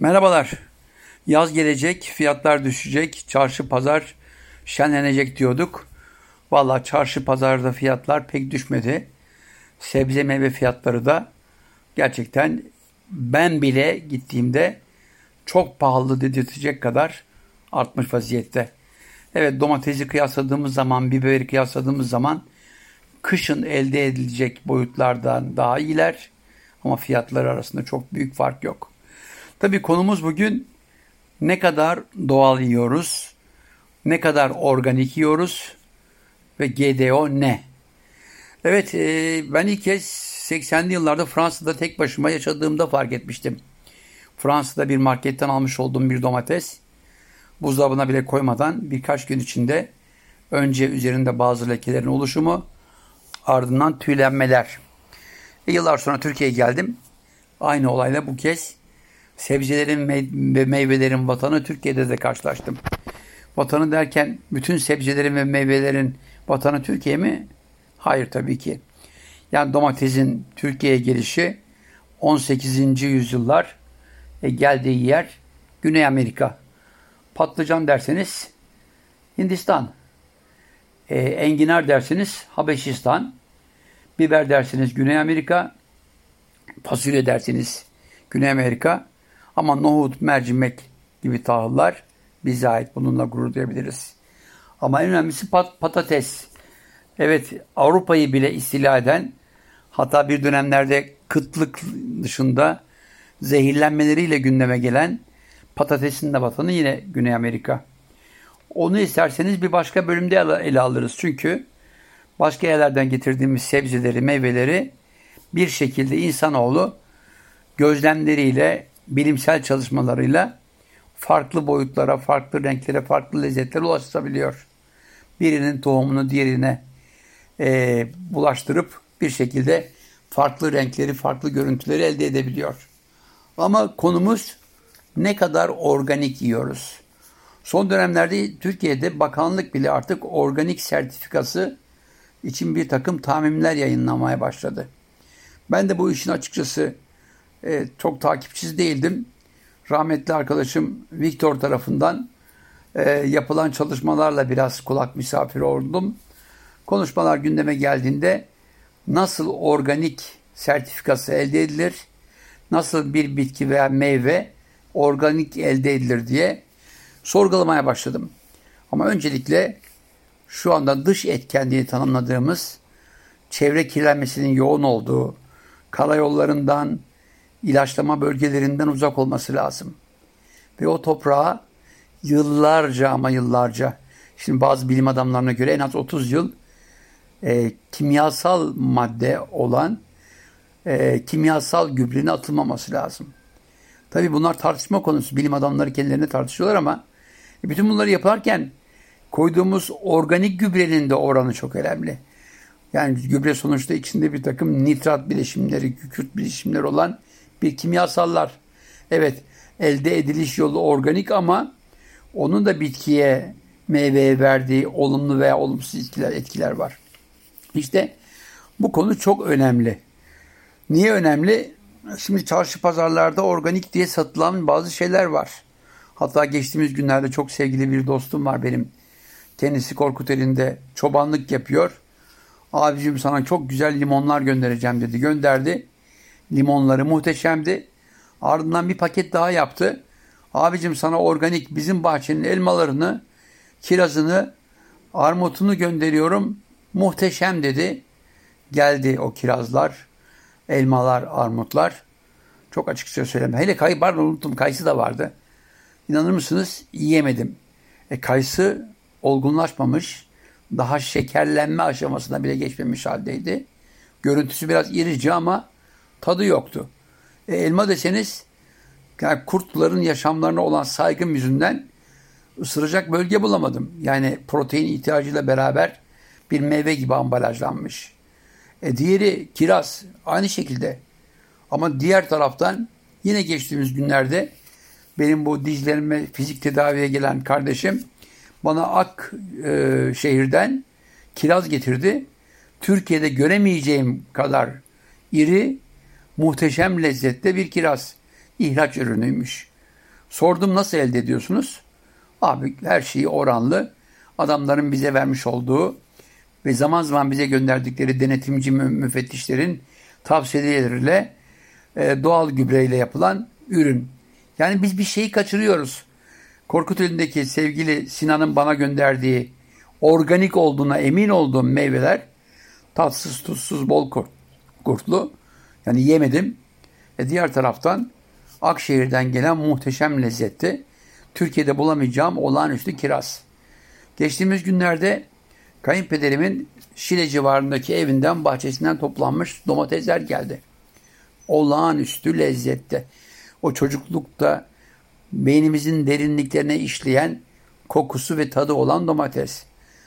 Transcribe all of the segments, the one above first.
Merhabalar. Yaz gelecek, fiyatlar düşecek, çarşı pazar şenlenecek diyorduk. Valla çarşı pazarda fiyatlar pek düşmedi. Sebze meyve fiyatları da gerçekten ben bile gittiğimde çok pahalı dedirtecek kadar artmış vaziyette. Evet domatesi kıyasladığımız zaman, biberi kıyasladığımız zaman kışın elde edilecek boyutlardan daha iyiler ama fiyatlar arasında çok büyük fark yok. Tabii konumuz bugün ne kadar doğal yiyoruz, ne kadar organik yiyoruz ve GDO ne? Evet e, ben ilk kez 80'li yıllarda Fransa'da tek başıma yaşadığımda fark etmiştim. Fransa'da bir marketten almış olduğum bir domates buzdolabına bile koymadan birkaç gün içinde önce üzerinde bazı lekelerin oluşumu ardından tüylenmeler. E, yıllar sonra Türkiye'ye geldim. Aynı olayla bu kez sebzelerin ve meyvelerin vatanı Türkiye'de de karşılaştım. Vatanı derken bütün sebzelerin ve meyvelerin vatanı Türkiye mi? Hayır tabii ki. Yani domatesin Türkiye'ye gelişi 18. yüzyıllar e, geldiği yer Güney Amerika. Patlıcan derseniz Hindistan. E, enginar derseniz Habeşistan. Biber derseniz Güney Amerika. Fasulye derseniz Güney Amerika. Ama nohut, mercimek gibi tahıllar bize ait. Bununla gurur duyabiliriz. Ama en önemlisi pat patates. Evet Avrupa'yı bile istila eden hatta bir dönemlerde kıtlık dışında zehirlenmeleriyle gündeme gelen patatesin de vatanı yine Güney Amerika. Onu isterseniz bir başka bölümde ele alırız. Çünkü başka yerlerden getirdiğimiz sebzeleri, meyveleri bir şekilde insanoğlu gözlemleriyle, bilimsel çalışmalarıyla farklı boyutlara, farklı renklere, farklı lezzetlere ulaşabiliyor. Birinin tohumunu diğerine e, bulaştırıp bir şekilde farklı renkleri, farklı görüntüleri elde edebiliyor. Ama konumuz ne kadar organik yiyoruz? Son dönemlerde Türkiye'de bakanlık bile artık organik sertifikası için bir takım tahminler yayınlamaya başladı. Ben de bu işin açıkçası e, çok takipçisi değildim. Rahmetli arkadaşım Viktor tarafından e, yapılan çalışmalarla biraz kulak misafiri oldum. Konuşmalar gündeme geldiğinde nasıl organik sertifikası elde edilir, nasıl bir bitki veya meyve organik elde edilir diye sorgulamaya başladım. Ama öncelikle şu anda dış etken diye tanımladığımız çevre kirlenmesinin yoğun olduğu karayollarından, ilaçlama bölgelerinden uzak olması lazım. Ve o toprağa yıllarca ama yıllarca, şimdi bazı bilim adamlarına göre en az 30 yıl e, kimyasal madde olan e, kimyasal gübrenin atılmaması lazım. Tabii bunlar tartışma konusu. Bilim adamları kendilerini tartışıyorlar ama e, bütün bunları yaparken koyduğumuz organik gübrenin de oranı çok önemli. Yani gübre sonuçta içinde bir takım nitrat bileşimleri, kükürt bileşimleri olan bir kimyasallar. Evet elde ediliş yolu organik ama onun da bitkiye, meyveye verdiği olumlu veya olumsuz etkiler, etkiler var. İşte bu konu çok önemli. Niye önemli? Şimdi çarşı pazarlarda organik diye satılan bazı şeyler var. Hatta geçtiğimiz günlerde çok sevgili bir dostum var benim. Kendisi Korkuteli'nde çobanlık yapıyor. Abicim sana çok güzel limonlar göndereceğim dedi. Gönderdi. Limonları muhteşemdi. Ardından bir paket daha yaptı. Abicim sana organik bizim bahçenin elmalarını, kirazını, armutunu gönderiyorum. Muhteşem dedi. Geldi o kirazlar, elmalar, armutlar. Çok açıkça söyleme. Hele kayı pardon unuttum kayısı da vardı. İnanır mısınız? Yiyemedim. E, kayısı olgunlaşmamış. Daha şekerlenme aşamasına bile geçmemiş haldeydi. Görüntüsü biraz irici ama tadı yoktu. E, elma deseniz yani kurtların yaşamlarına olan saygım yüzünden ısıracak bölge bulamadım. Yani protein ihtiyacıyla beraber bir meyve gibi ambalajlanmış. E, diğeri kiraz aynı şekilde. Ama diğer taraftan yine geçtiğimiz günlerde benim bu dizlerime fizik tedaviye gelen kardeşim bana Ak e, şehirden kiraz getirdi. Türkiye'de göremeyeceğim kadar iri, muhteşem lezzette bir kiraz. ihraç ürünüymüş. Sordum nasıl elde ediyorsunuz? Abi her şeyi oranlı. Adamların bize vermiş olduğu ve zaman zaman bize gönderdikleri denetimci müfettişlerin tavsiyeleriyle e, doğal gübreyle yapılan ürün. Yani biz bir şeyi kaçırıyoruz. Korkut elindeki sevgili Sinan'ın bana gönderdiği organik olduğuna emin olduğum meyveler tatsız, tuzsuz, bol kurtlu. Yani yemedim. E diğer taraftan Akşehir'den gelen muhteşem lezzetti. Türkiye'de bulamayacağım olağanüstü kiraz. Geçtiğimiz günlerde kayınpederimin Şile civarındaki evinden bahçesinden toplanmış domatesler geldi. Olağanüstü lezzette. O çocuklukta beynimizin derinliklerine işleyen kokusu ve tadı olan domates.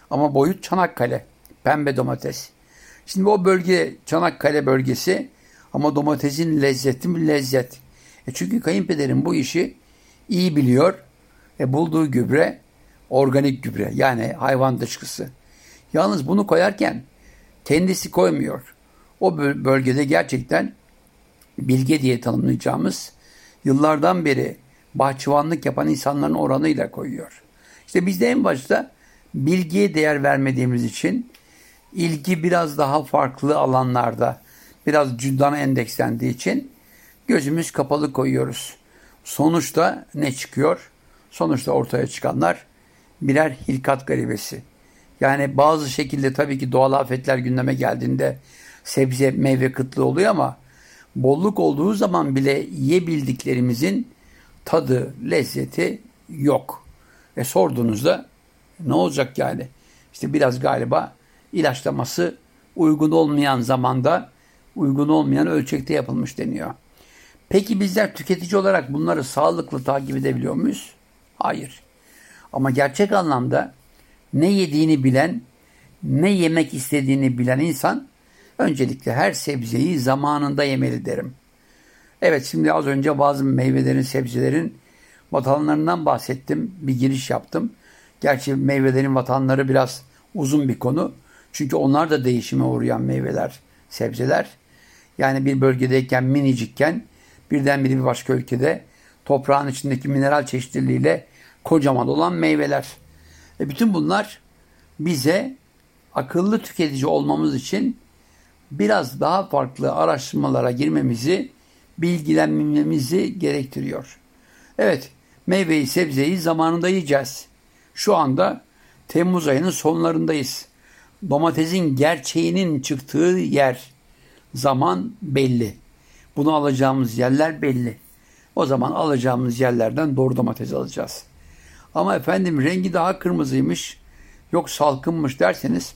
Ama boyut Çanakkale. Pembe domates. Şimdi o bölge Çanakkale bölgesi ama domatesin lezzeti bir lezzet. E çünkü kayınpederim bu işi iyi biliyor. E bulduğu gübre organik gübre yani hayvan dışkısı. Yalnız bunu koyarken kendisi koymuyor. O bölgede gerçekten bilge diye tanımlayacağımız yıllardan beri bahçıvanlık yapan insanların oranıyla koyuyor. İşte biz de en başta bilgiye değer vermediğimiz için ilgi biraz daha farklı alanlarda biraz cüzdana endekslendiği için gözümüz kapalı koyuyoruz. Sonuçta ne çıkıyor? Sonuçta ortaya çıkanlar birer hilkat garibesi. Yani bazı şekilde tabii ki doğal afetler gündeme geldiğinde sebze meyve kıtlığı oluyor ama bolluk olduğu zaman bile yiyebildiklerimizin tadı, lezzeti yok. E sorduğunuzda ne olacak yani? İşte biraz galiba ilaçlaması uygun olmayan zamanda, uygun olmayan ölçekte yapılmış deniyor. Peki bizler tüketici olarak bunları sağlıklı takip edebiliyor muyuz? Hayır. Ama gerçek anlamda ne yediğini bilen, ne yemek istediğini bilen insan öncelikle her sebzeyi zamanında yemeli derim. Evet şimdi az önce bazı meyvelerin, sebzelerin vatanlarından bahsettim. Bir giriş yaptım. Gerçi meyvelerin vatanları biraz uzun bir konu. Çünkü onlar da değişime uğrayan meyveler, sebzeler. Yani bir bölgedeyken minicikken birdenbire bir başka ülkede toprağın içindeki mineral çeşitliliğiyle kocaman olan meyveler. E bütün bunlar bize akıllı tüketici olmamız için biraz daha farklı araştırmalara girmemizi, bilgilenmemizi gerektiriyor. Evet, meyveyi, sebzeyi zamanında yiyeceğiz. Şu anda Temmuz ayının sonlarındayız. Domatesin gerçeğinin çıktığı yer, zaman belli. Bunu alacağımız yerler belli. O zaman alacağımız yerlerden doğru domates alacağız. Ama efendim rengi daha kırmızıymış, yok salkınmış derseniz,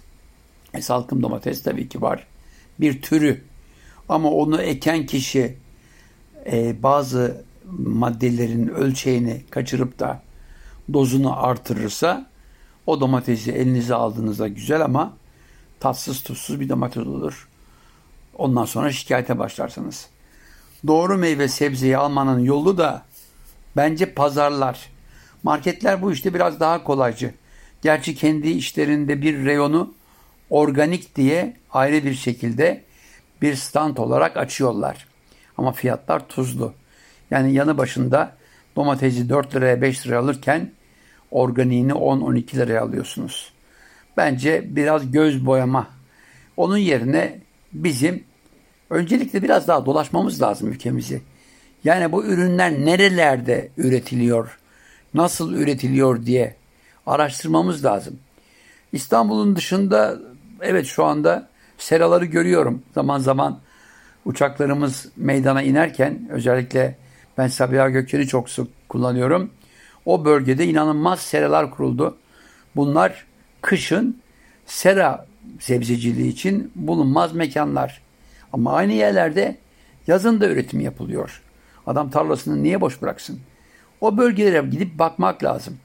e, salkım domates tabii ki var. Bir türü. Ama onu eken kişi e, bazı maddelerin ölçeğini kaçırıp da dozunu artırırsa o domatesi elinize aldığınızda güzel ama tatsız tuzsuz bir domates olur. Ondan sonra şikayete başlarsınız. Doğru meyve sebzeyi almanın yolu da bence pazarlar. Marketler bu işte biraz daha kolaycı. Gerçi kendi işlerinde bir reyonu organik diye ayrı bir şekilde bir stand olarak açıyorlar. Ama fiyatlar tuzlu. Yani yanı başında domatesi 4 liraya 5 liraya alırken organiğini 10-12 liraya alıyorsunuz. Bence biraz göz boyama. Onun yerine bizim öncelikle biraz daha dolaşmamız lazım ülkemizi. Yani bu ürünler nerelerde üretiliyor, nasıl üretiliyor diye araştırmamız lazım. İstanbul'un dışında evet şu anda seraları görüyorum. Zaman zaman uçaklarımız meydana inerken özellikle ben Sabiha Gökçen'i çok sık kullanıyorum. O bölgede inanılmaz seralar kuruldu. Bunlar kışın sera sebzeciliği için bulunmaz mekanlar. Ama aynı yerlerde yazın da üretim yapılıyor. Adam tarlasını niye boş bıraksın? O bölgelere gidip bakmak lazım.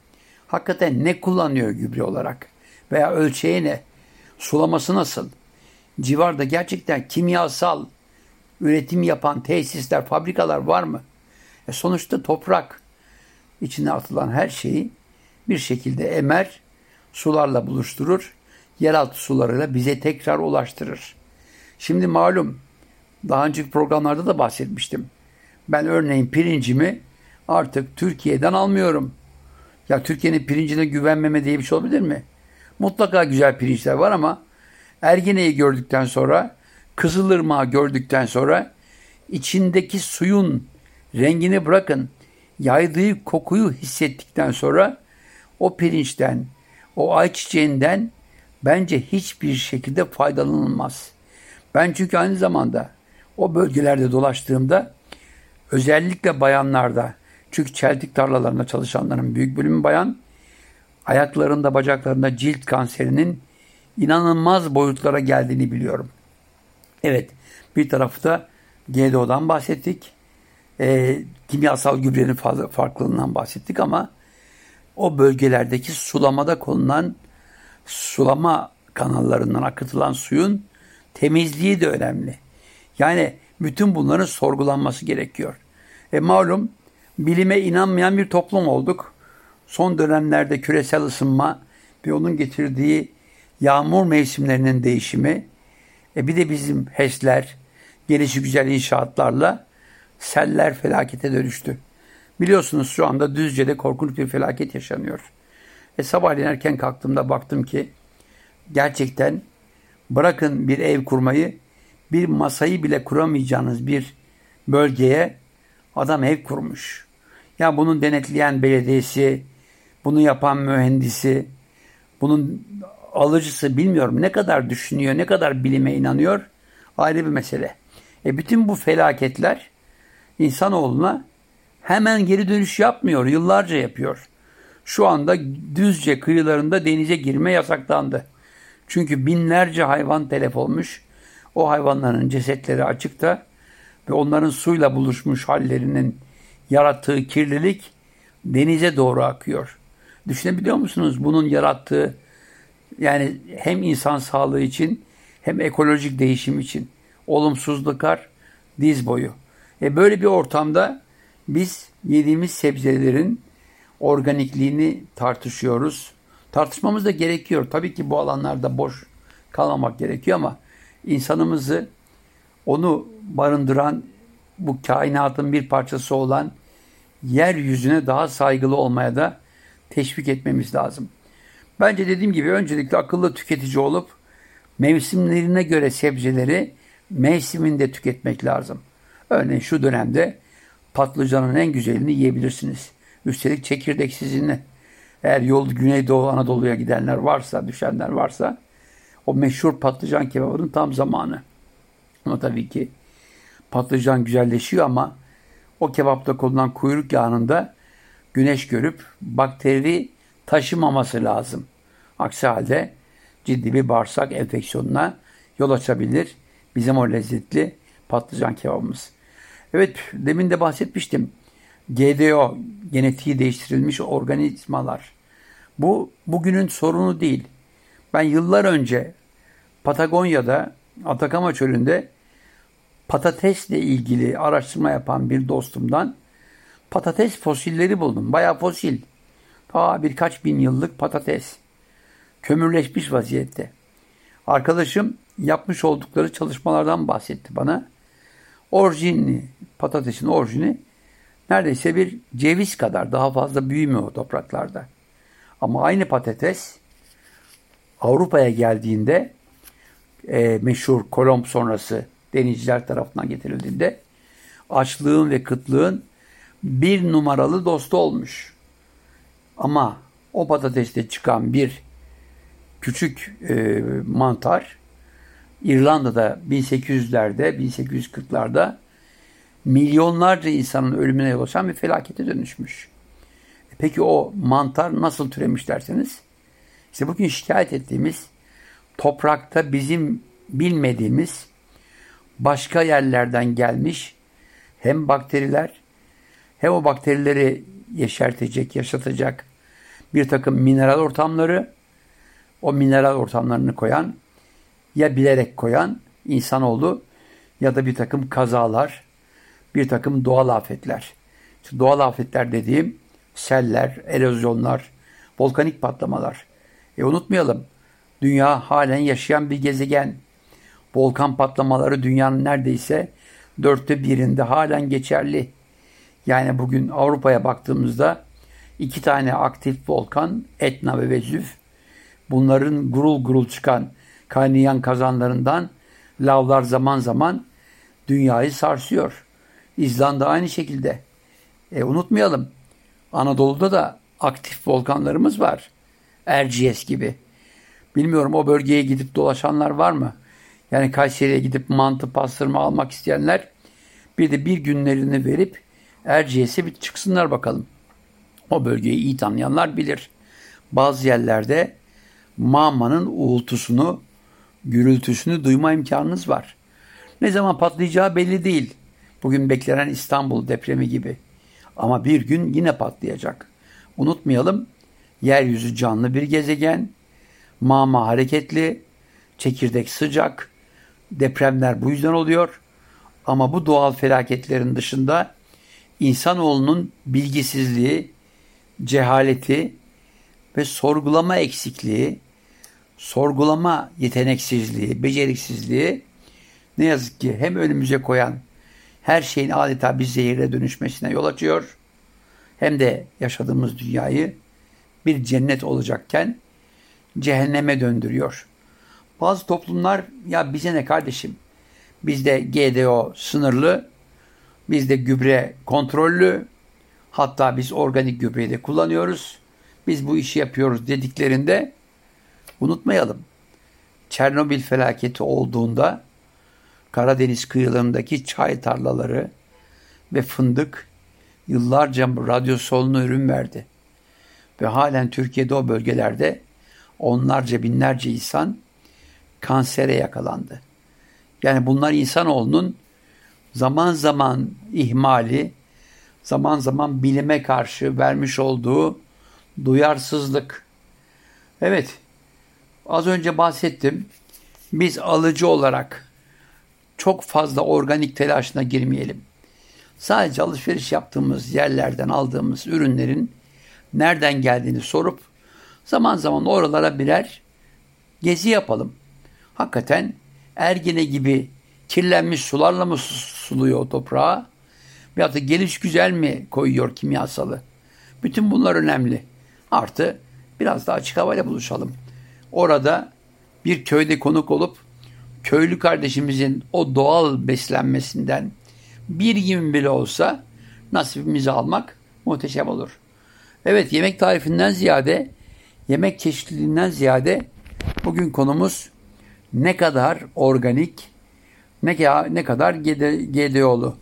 Hakikaten ne kullanıyor gübre olarak? Veya ölçeği ne? Sulaması nasıl? Civarda gerçekten kimyasal üretim yapan tesisler, fabrikalar var mı? E sonuçta toprak içine atılan her şeyi bir şekilde emer, sularla buluşturur, yeraltı sularıyla bize tekrar ulaştırır. Şimdi malum daha önceki programlarda da bahsetmiştim. Ben örneğin pirincimi artık Türkiye'den almıyorum. Ya Türkiye'nin pirincine güvenmeme diye bir şey olabilir mi? Mutlaka güzel pirinçler var ama Ergene'yi gördükten sonra, Kızılırmağı gördükten sonra içindeki suyun rengini bırakın, yaydığı kokuyu hissettikten sonra o pirinçten, o ayçiçeğinden bence hiçbir şekilde faydalanılmaz. Ben çünkü aynı zamanda o bölgelerde dolaştığımda özellikle bayanlarda çünkü çeltik tarlalarında çalışanların büyük bölümü bayan ayaklarında bacaklarında cilt kanserinin inanılmaz boyutlara geldiğini biliyorum. Evet bir tarafta GDO'dan bahsettik. E, kimyasal gübrenin fazla farklılığından bahsettik ama o bölgelerdeki sulamada konulan sulama kanallarından akıtılan suyun temizliği de önemli. Yani bütün bunların sorgulanması gerekiyor. E malum bilime inanmayan bir toplum olduk. Son dönemlerde küresel ısınma ve onun getirdiği yağmur mevsimlerinin değişimi, e bir de bizim HES'ler, gelişi güzel inşaatlarla seller felakete dönüştü. Biliyorsunuz şu anda Düzce'de korkunç bir felaket yaşanıyor. E sabahleyin erken kalktığımda baktım ki gerçekten bırakın bir ev kurmayı bir masayı bile kuramayacağınız bir bölgeye adam ev kurmuş. Ya bunun denetleyen belediyesi, bunu yapan mühendisi, bunun alıcısı bilmiyorum ne kadar düşünüyor, ne kadar bilime inanıyor ayrı bir mesele. E bütün bu felaketler insanoğluna hemen geri dönüş yapmıyor, yıllarca yapıyor. Şu anda Düzce kıyılarında denize girme yasaklandı. Çünkü binlerce hayvan telef olmuş. O hayvanların cesetleri açıkta ve onların suyla buluşmuş hallerinin yarattığı kirlilik denize doğru akıyor. Düşünebiliyor musunuz bunun yarattığı yani hem insan sağlığı için hem ekolojik değişim için olumsuzluklar diz boyu. E böyle bir ortamda biz yediğimiz sebzelerin organikliğini tartışıyoruz. Tartışmamız da gerekiyor. Tabii ki bu alanlarda boş kalmamak gerekiyor ama insanımızı onu barındıran bu kainatın bir parçası olan yeryüzüne daha saygılı olmaya da teşvik etmemiz lazım. Bence dediğim gibi öncelikle akıllı tüketici olup mevsimlerine göre sebzeleri mevsiminde tüketmek lazım. Örneğin şu dönemde patlıcanın en güzelini yiyebilirsiniz. Üstelik çekirdek sizinle. Eğer yol Güneydoğu Anadolu'ya gidenler varsa, düşenler varsa o meşhur patlıcan kebabının tam zamanı. Ama tabii ki patlıcan güzelleşiyor ama o kebapta kullanılan kuyruk yağında güneş görüp bakteri taşımaması lazım. Aksi halde ciddi bir bağırsak enfeksiyonuna yol açabilir bizim o lezzetli patlıcan kebabımız. Evet demin de bahsetmiştim. GDO genetiği değiştirilmiş organizmalar. Bu bugünün sorunu değil. Ben yıllar önce Patagonya'da Atakama çölünde patatesle ilgili araştırma yapan bir dostumdan patates fosilleri buldum. Bayağı fosil. Daha birkaç bin yıllık patates. Kömürleşmiş vaziyette. Arkadaşım yapmış oldukları çalışmalardan bahsetti bana. Orijinli, patatesin orijini neredeyse bir ceviz kadar daha fazla büyümüyor o topraklarda. Ama aynı patates Avrupa'ya geldiğinde e, meşhur Kolomb sonrası denizciler tarafından getirildiğinde açlığın ve kıtlığın bir numaralı dostu olmuş. Ama o patateste çıkan bir küçük e, mantar İrlanda'da 1800'lerde, 1840'larda milyonlarca insanın ölümüne yol açan bir felakete dönüşmüş. E peki o mantar nasıl türemiş derseniz, işte bugün şikayet ettiğimiz toprakta bizim bilmediğimiz başka yerlerden gelmiş hem bakteriler hem o bakterileri yeşertecek, yaşatacak bir takım mineral ortamları, o mineral ortamlarını koyan ya bilerek koyan insanoğlu ya da bir takım kazalar, bir takım doğal afetler. İşte doğal afetler dediğim seller, erozyonlar, volkanik patlamalar. E unutmayalım, dünya halen yaşayan bir gezegen. Volkan patlamaları dünyanın neredeyse dörtte birinde halen geçerli. Yani bugün Avrupa'ya baktığımızda iki tane aktif volkan Etna ve Vezüv bunların gurul gurul çıkan kaynayan kazanlarından lavlar zaman zaman dünyayı sarsıyor. İzlanda aynı şekilde. E, unutmayalım Anadolu'da da aktif volkanlarımız var. Erciyes gibi. Bilmiyorum o bölgeye gidip dolaşanlar var mı? Yani Kayseri'ye gidip mantı pastırma almak isteyenler bir de bir günlerini verip Erciyes'e bir çıksınlar bakalım. O bölgeyi iyi tanıyanlar bilir. Bazı yerlerde mağmanın uğultusunu, gürültüsünü duyma imkanınız var. Ne zaman patlayacağı belli değil. Bugün beklenen İstanbul depremi gibi. Ama bir gün yine patlayacak. Unutmayalım, yeryüzü canlı bir gezegen, mama hareketli, çekirdek sıcak, depremler bu yüzden oluyor. Ama bu doğal felaketlerin dışında insanoğlunun bilgisizliği, cehaleti ve sorgulama eksikliği, sorgulama yeteneksizliği, beceriksizliği ne yazık ki hem önümüze koyan her şeyin adeta bir zehire dönüşmesine yol açıyor hem de yaşadığımız dünyayı bir cennet olacakken cehenneme döndürüyor. Bazı toplumlar ya bize ne kardeşim bizde GDO sınırlı, bizde gübre kontrollü, hatta biz organik gübreyi de kullanıyoruz. Biz bu işi yapıyoruz dediklerinde unutmayalım. Çernobil felaketi olduğunda Karadeniz kıyılarındaki çay tarlaları ve fındık yıllarca radyosolunu ürün verdi. Ve halen Türkiye'de o bölgelerde onlarca binlerce insan kansere yakalandı. Yani bunlar insanoğlunun zaman zaman ihmali, zaman zaman bilime karşı vermiş olduğu duyarsızlık. Evet, az önce bahsettim. Biz alıcı olarak çok fazla organik telaşına girmeyelim. Sadece alışveriş yaptığımız yerlerden aldığımız ürünlerin nereden geldiğini sorup zaman zaman oralara birer gezi yapalım. Hakikaten Ergene gibi kirlenmiş sularla mı suluyor toprağa? Veyahut da geliş güzel mi koyuyor kimyasalı? Bütün bunlar önemli. Artı biraz daha açık havayla buluşalım. Orada bir köyde konuk olup köylü kardeşimizin o doğal beslenmesinden bir gün bile olsa nasibimizi almak muhteşem olur. Evet yemek tarifinden ziyade, yemek çeşitliliğinden ziyade bugün konumuz ne kadar organik, ne, ne kadar GDO'lu.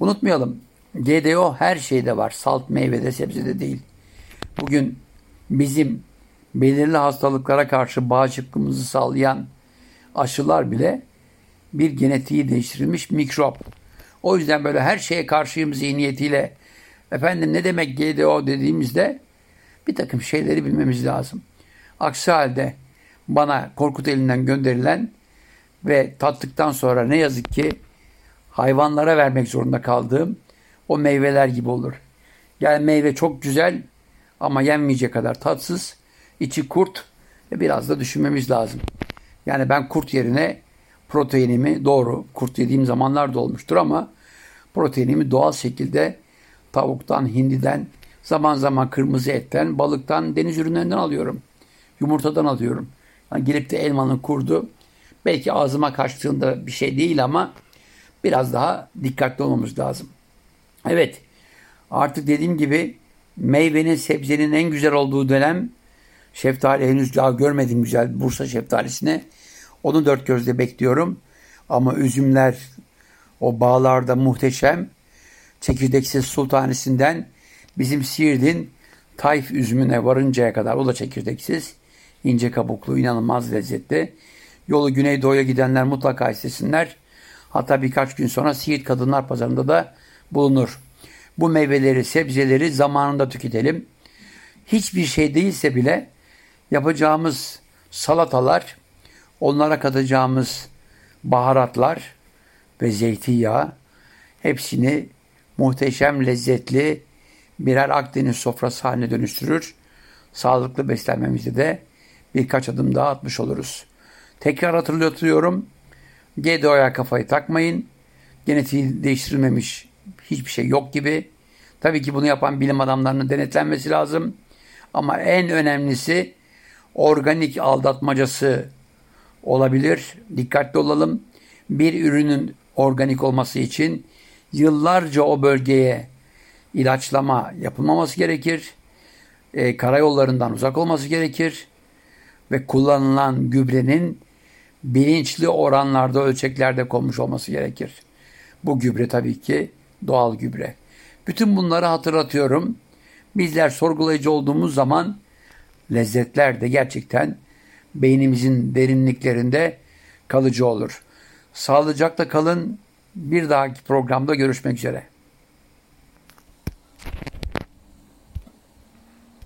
Unutmayalım, GDO her şeyde var. Salt meyvede, sebzede değil. Bugün bizim belirli hastalıklara karşı bağışıklığımızı sağlayan aşılar bile bir genetiği değiştirilmiş mikrop. O yüzden böyle her şeye karşıyım zihniyetiyle efendim ne demek GDO dediğimizde bir takım şeyleri bilmemiz lazım. Aksi halde bana Korkut elinden gönderilen ve tattıktan sonra ne yazık ki hayvanlara vermek zorunda kaldığım o meyveler gibi olur. Yani meyve çok güzel ama yenmeyecek kadar tatsız, içi kurt ve biraz da düşünmemiz lazım. Yani ben kurt yerine proteinimi doğru, kurt yediğim zamanlar da olmuştur ama proteinimi doğal şekilde tavuktan, hindiden, zaman zaman kırmızı etten, balıktan, deniz ürünlerinden alıyorum. Yumurtadan alıyorum. Yani gelip de elmanın kurdu. Belki ağzıma kaçtığında bir şey değil ama biraz daha dikkatli olmamız lazım. Evet artık dediğim gibi meyvenin sebzenin en güzel olduğu dönem şeftali henüz daha görmedim güzel Bursa şeftalisine. Onu dört gözle bekliyorum. Ama üzümler o bağlarda muhteşem. Çekirdeksiz sultanesinden bizim Siirt'in Tayf üzümüne varıncaya kadar o da çekirdeksiz ince kabuklu, inanılmaz lezzetli. Yolu Güneydoğu'ya gidenler mutlaka istesinler. Hatta birkaç gün sonra Siirt Kadınlar Pazarı'nda da bulunur. Bu meyveleri, sebzeleri zamanında tüketelim. Hiçbir şey değilse bile yapacağımız salatalar, onlara katacağımız baharatlar ve zeytinyağı hepsini muhteşem lezzetli birer Akdeniz sofrası haline dönüştürür. Sağlıklı beslenmemizi de birkaç adım daha atmış oluruz. Tekrar hatırlatıyorum. GDO'ya kafayı takmayın. Genetiği değiştirilmemiş hiçbir şey yok gibi. Tabii ki bunu yapan bilim adamlarının denetlenmesi lazım. Ama en önemlisi organik aldatmacası olabilir. Dikkatli olalım. Bir ürünün organik olması için yıllarca o bölgeye ilaçlama yapılmaması gerekir. E, karayollarından uzak olması gerekir. Ve kullanılan gübrenin bilinçli oranlarda ölçeklerde konmuş olması gerekir. Bu gübre tabii ki doğal gübre. Bütün bunları hatırlatıyorum. Bizler sorgulayıcı olduğumuz zaman lezzetler de gerçekten beynimizin derinliklerinde kalıcı olur. Sağlıcakla kalın. Bir dahaki programda görüşmek üzere.